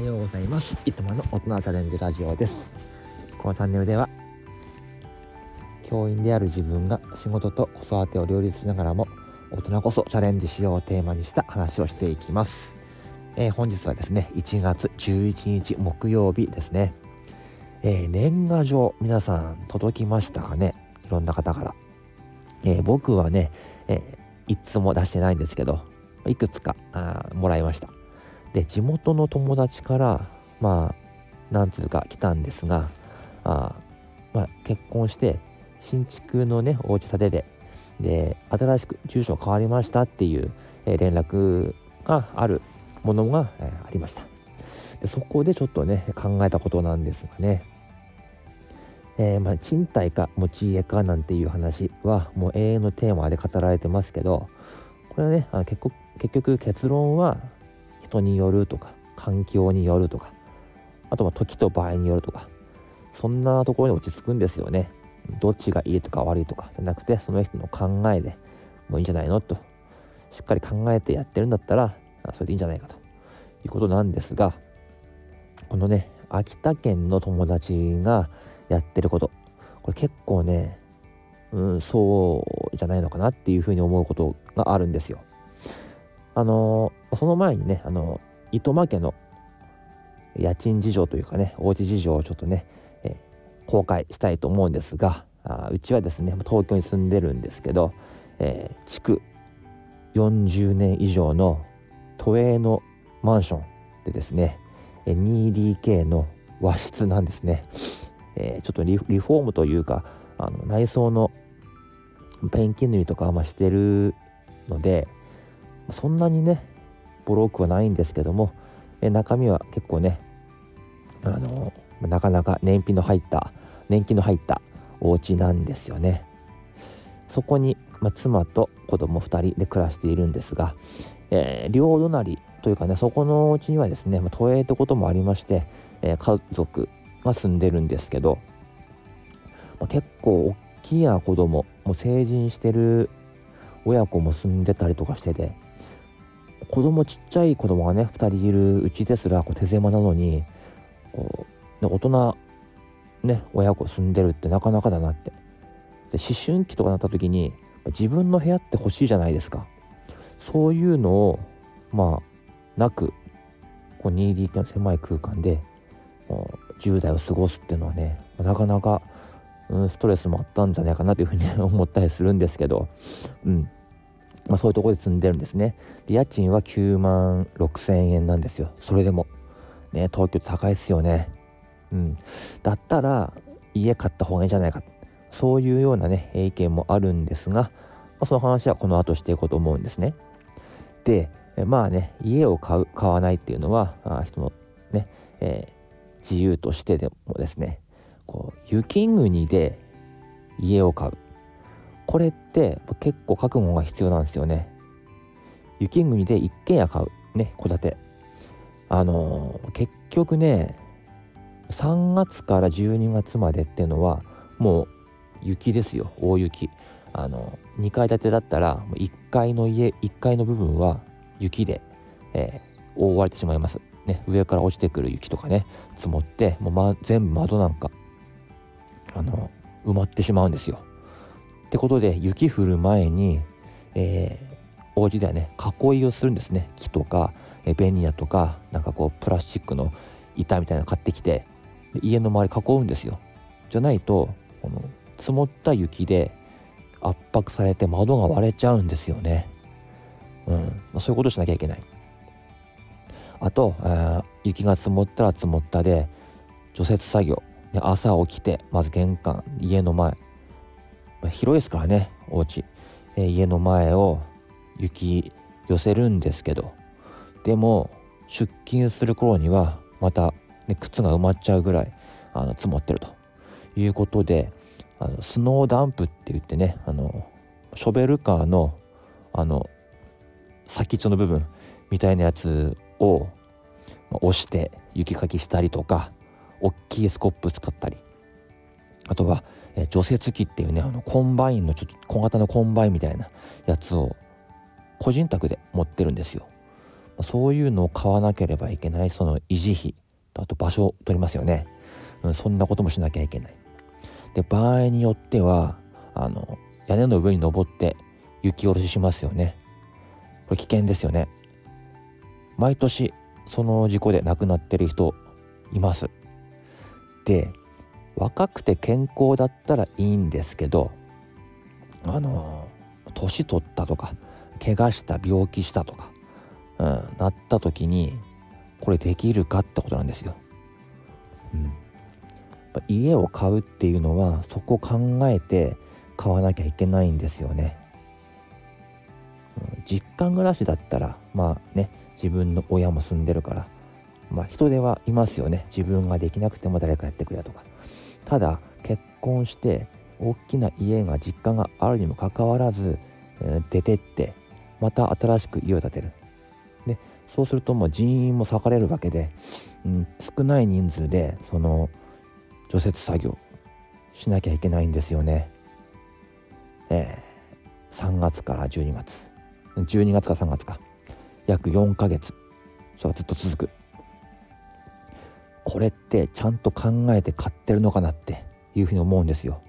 はようございます。いつもの大人チャレンジラジオです。このチャンネルでは教員である自分が仕事と子育てを両立しながらも大人こそチャレンジしようをテーマにした話をしていきます、えー、本日はですね1月11日木曜日ですね、えー、年賀状皆さん届きましたかね？いろんな方から、えー、僕はね、えいつも出してないんですけどいくつかあもらいました。で地元の友達からまあなんつうか来たんですがあまあ結婚して新築のねお家建てでで新しく住所変わりましたっていう、え、連絡があるものが、え、ありました。でそこでちょっとね考えたことなんですがね。えー、まあ、賃貸か持ち家かなんていう話はもう永遠のテーマで語られてますけどこれはねあ結局結局結論は人によるとか環境によるとかあとは時と場合によるとかそんなところに落ち着くんですよね。どっちがいいとか悪いとかじゃなくてその人の考えでもういいんじゃないのとしっかり考えてやってるんだったらそれでいいんじゃないかということなんですがこのね秋田県の友達がやってることこれ結構ねうんそうじゃないのかなっていうふうに思うことがあるんですよ。あのその前にね、あの糸間家の家賃事情というかね、おうち事情をちょっとね、えー、公開したいと思うんですが、あうちはですね、東京に住んでるんですけど、えー、築40年以上の都営のマンションでですね、2DK の和室なんですね。えー、ちょっとリフォームというか、あの内装のペンキ塗りとかましてるので、そんなにねボロくはないんですけどもえ中身は結構ねあのなかなか燃費の入った年季の入ったお家なんですよね。そこに、ま、妻と子供2人で暮らしているんですが、えー、両隣というかねそこのお家にはですね、ま、都営ってこともありまして、えー、家族が住んでるんですけど、ま、結構大きいな子供もう成人してる親子も住んでたりとかしてて子供ちっちゃい子供がね2人いるうちですらこう手狭なのにこう、大人ね親子住んでるってなかなかだなって。で思春期とかなった時に自分の部屋って欲しいじゃないですか。そういうのをまあなくこう 2D の狭い空間で10代を過ごすっていうのはねなかなか、うん、ストレスもあったんじゃないかなというふうに 思ったりするんですけどうん。まあ、そういうところで住んでるんですね。で家賃は9万6千円なんですよ。それでも。ね東京高いですよね。うん。だったら家買った方がいいんじゃないか。そういうようなね意見もあるんですが、まあ、その話はこの後していこうと思うんですね。でまあね家を買う買わないっていうのはあ人のね、えー、自由としてでもですねこう雪国で家を買う。これって結構覚悟が必要なんですよね。雪国で一軒家買う。ね戸建て。あのー、結局ね3月から12月までっていうのはもう雪ですよ。大雪。あの2階建てだったら1階の家1階の部分は雪で、えー、覆われてしまいます、ね、上から落ちてくる雪とかね積もってもう、ま、全部窓なんかあの埋まってしまうんですよ。ってことで雪降る前に、えー、お家ではね囲いをするんですね。木とか、えー、ベニヤとかなんかこうプラスチックの板みたいなの買ってきて家の周り囲うんですよ。じゃないとこの積もった雪で圧迫されて窓が割れちゃうんですよね。うん、まあ、そういうことしなきゃいけない。あと、え、雪が積もったら積もったで除雪作業。朝起きてまず玄関家の前。広いですからねお家、えー、家の前を雪寄せるんですけど。でも出勤する頃にはまた、ね、靴が埋まっちゃうぐらいあの積もってると。いうことであのスノーダンプって言ってねあのショベルカーのあの先っちょの部分みたいなやつを押して雪かきしたりとか大きいスコップ使ったりあとはえ除雪機っていうねあのコンバインのちょっと小型のコンバインみたいなやつを個人宅で持ってるんですよ。そういうのを買わなければいけないその維持費とあと場所を取りますよね、うん、そんなこともしなきゃいけない。で場合によってはあの屋根の上に登って雪下ろししますよね。これ危険ですよね。毎年その事故で亡くなってる人います。で若くて健康だったらいいんですけどあの年取ったとか怪我した病気したとか、うん、なった時にこれできるかってことなんですよ。うん、家を買うっていうのはそこ考えて買わなきゃいけないんですよね。実家暮らしだったらまあね自分の親も住んでるからまあ人手はいますよね自分ができなくても誰かやってくれとかただ結婚して大きな家が実家があるにもかかわらず、え、出てってまた新しく家を建てる。でそうするともう人員も割かれるわけで、うん、少ない人数でその除雪作業しなきゃいけないんですよね。えー、3月から12月。12月か3月か。約4ヶ月。それがずっと続く。これってちゃんと考えて買ってるのかなっていうふうに思うんですよ。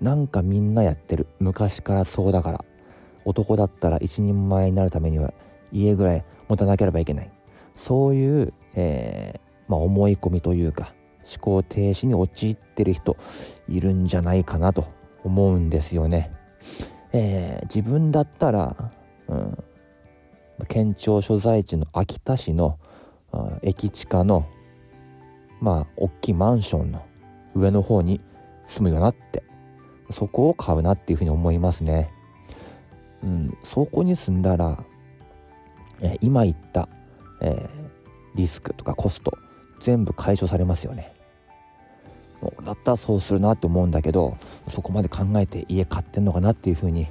なんかみんなやってる。昔からそうだから。男だったら一人前になるためには家ぐらい持たなければいけない。そういう、えー、まあ、思い込みというか思考停止に陥ってる人いるんじゃないかなと思うんですよね。えー、自分だったら、うん、県庁所在地の秋田市の駅地下のまあ大きいマンションの上の方に住むよなってそこを買うなっていうふうに思いますね。うん、そこに住んだら、え、今言った、えー、リスクとかコスト全部解消されますよね。だったらそうするなって思うんだけどそこまで考えて家買ってんのかなっていうふうに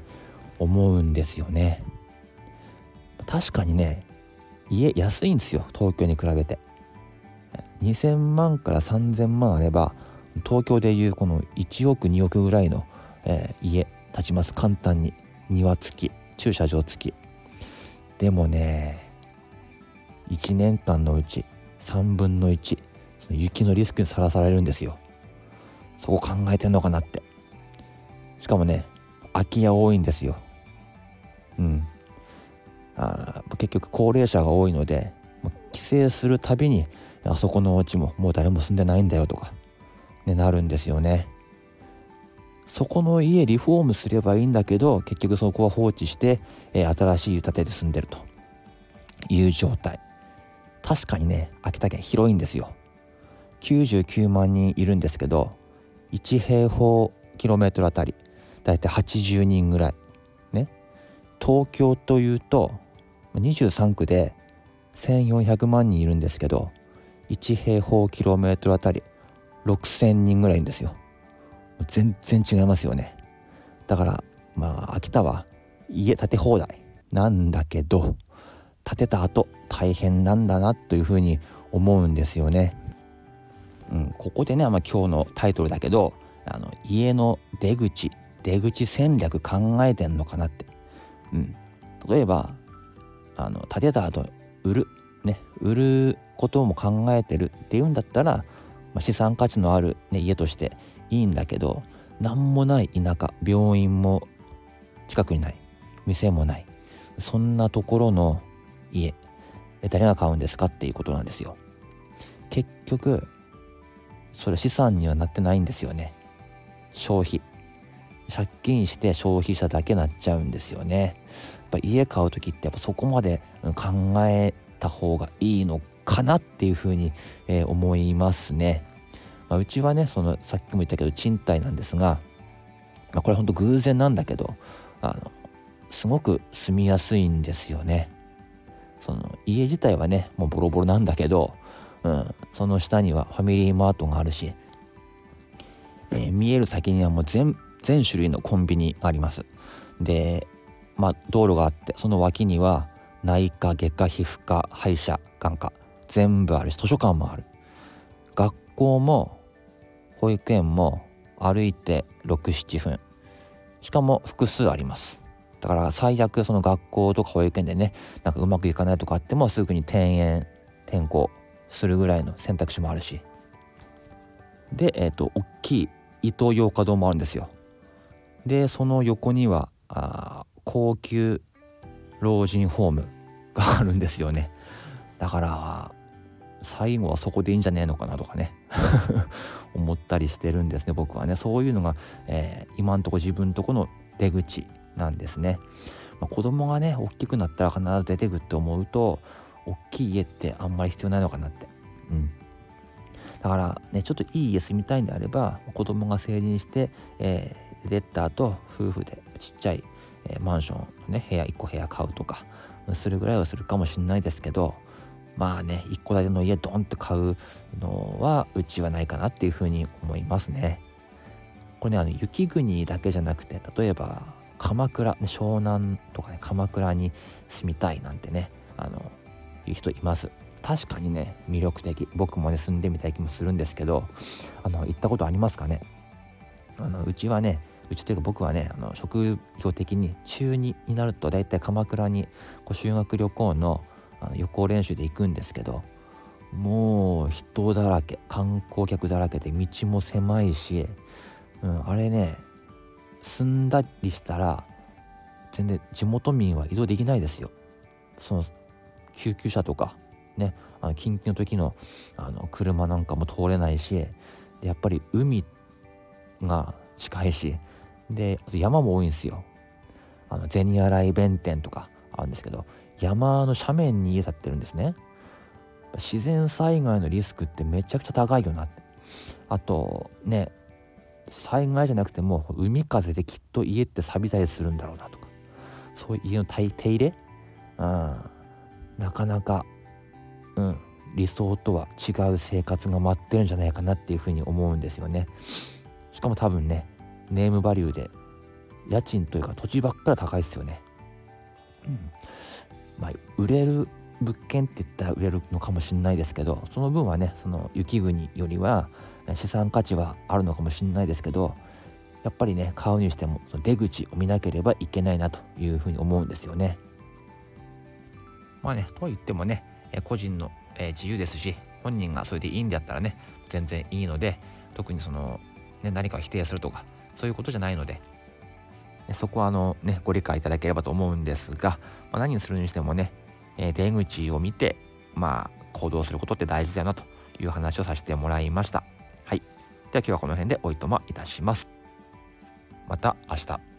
思うんですよね。確かにね家安いんですよ東京に比べて。2000万から3000万あれば東京でいうこの1億2億ぐらいの、えー、家建ちます。簡単に。庭付き駐車場付き。でもね1年間のうち3分の1その雪のリスクにさらされるんですよ。そこ考えてんのかなって。しかもね空き家多いんですよ。うん。あ結局高齢者が多いので帰省するたびにあそこのお家ももう誰も住んでないんだよとか、ね、なるんですよね。そこの家リフォームすればいいんだけど結局そこは放置して、えー、新しい建てで住んでると。いう状態。確かにね秋田県広いんですよ。99万人いるんですけど1平方キロメートルあたりだいたい80人ぐらい。ね。東京というと23区で1400万人いるんですけど1平方キロメートルあたり6000人ぐらいいるんですよ。全然違いますよね。だからまあ秋田は家建て放題。なんだけど建てた後大変なんだなというふうに思うんですよね。うん、ここでね、まあ、今日のタイトルだけどあの家の出口出口戦略考えてんのかなって、うん、例えばあの建てた後売るね売ることも考えてるっていうんだったら、まあ、資産価値のある、ね、家としていいんだけど何もない田舎病院も近くにない店もないそんなところの家誰が買うんですかっていうことなんですよ。結局それ資産にはなってないんですよね。消費。借金して消費者だけなっちゃうんですよね。やっぱ家買う時ってやっぱそこまで考えた方がいいのかなっていうふうに、えー、思いますね、まあ、うちはねそのさっきも言ったけど賃貸なんですが、まあ、これほんと偶然なんだけどあのすごく住みやすいんですよね。その家自体はねもうボロボロなんだけどうん、その下にはファミリーマートがあるし、えー、見える先にはもう全全種類のコンビニがあります。でまあ道路があってその脇には内科外科皮膚科歯医者眼科全部あるし図書館もある。学校も保育園も歩いて67分。しかも複数あります。だから最悪その学校とか保育園でねなんかうまくいかないとかあってもすぐに転園転校するぐらいの選択肢もあるし。でえっ、ー、と大きい伊東洋華堂もあるんですよ。でその横にはあ高級老人ホームがあるんですよね。だから最後はそこでいいんじゃねえのかなとかね。思ったりしてるんですね僕はね。そういうのが、えー、今んとこ自分のとこの出口なんですね、まあ、子供がね大きくなったら必ず出てくって思うと大きい家ってあんまり必要ないのかなって。うん。だからねちょっといい家住みたいんであれば子供が成人して、えー、出た後夫婦でちっちゃい、えー、マンションのね部屋1個部屋買うとかするぐらいはするかもしれないですけどまあね一戸建ての家ドンって買うのはうちはないかなっていうふうに思いますね。これねあの雪国だけじゃなくて例えば鎌倉、湘南とかね鎌倉に住みたいなんてねあのいう人います。確かにね魅力的僕もね住んでみたい気もするんですけどあの行ったことありますかね？あのうちはねうちというか僕はねあの職業的に中2になると大体鎌倉にこう修学旅行のあの予行練習で行くんですけどもう人だらけ観光客だらけで道も狭いし、うん、あれね住んだりしたら全然地元民は移動できないですよ。その救急車とかねあの緊急の時のあの車なんかも通れないしやっぱり海が近いしであと山も多いんですよ。あの銭洗弁天とかあるんですけど山の斜面に家建ってるんですね。自然災害のリスクってめちゃくちゃ高いよなって。あとね災害じゃなくても海風できっと家って錆びたりするんだろうなとか。そういう家の手入れ、うん、なかなか、うん、理想とは違う生活が待ってるんじゃないかなっていうふうに思うんですよね。しかも多分ねネームバリューで家賃というか土地ばっかり高いですよね、うん。まあ、売れる物件って言ったら売れるのかもしれないですけどその分はねその雪国よりは資産価値はあるのかもしれないですけどやっぱりね買うにしてもその出口を見なければいけないなというふうに思うんですよね。まあねとは言ってもね個人の自由ですし本人がそれでいいんであったらね全然いいので特にその、ね、何かを否定するとかそういうことじゃないのでそこはあのねご理解いただければと思うんですが、まあ、何をするにしてもね、えー、出口を見てまあ行動することって大事だよなという話をさせてもらいました。はい。では今日はこの辺でおいとまいたします。また明日。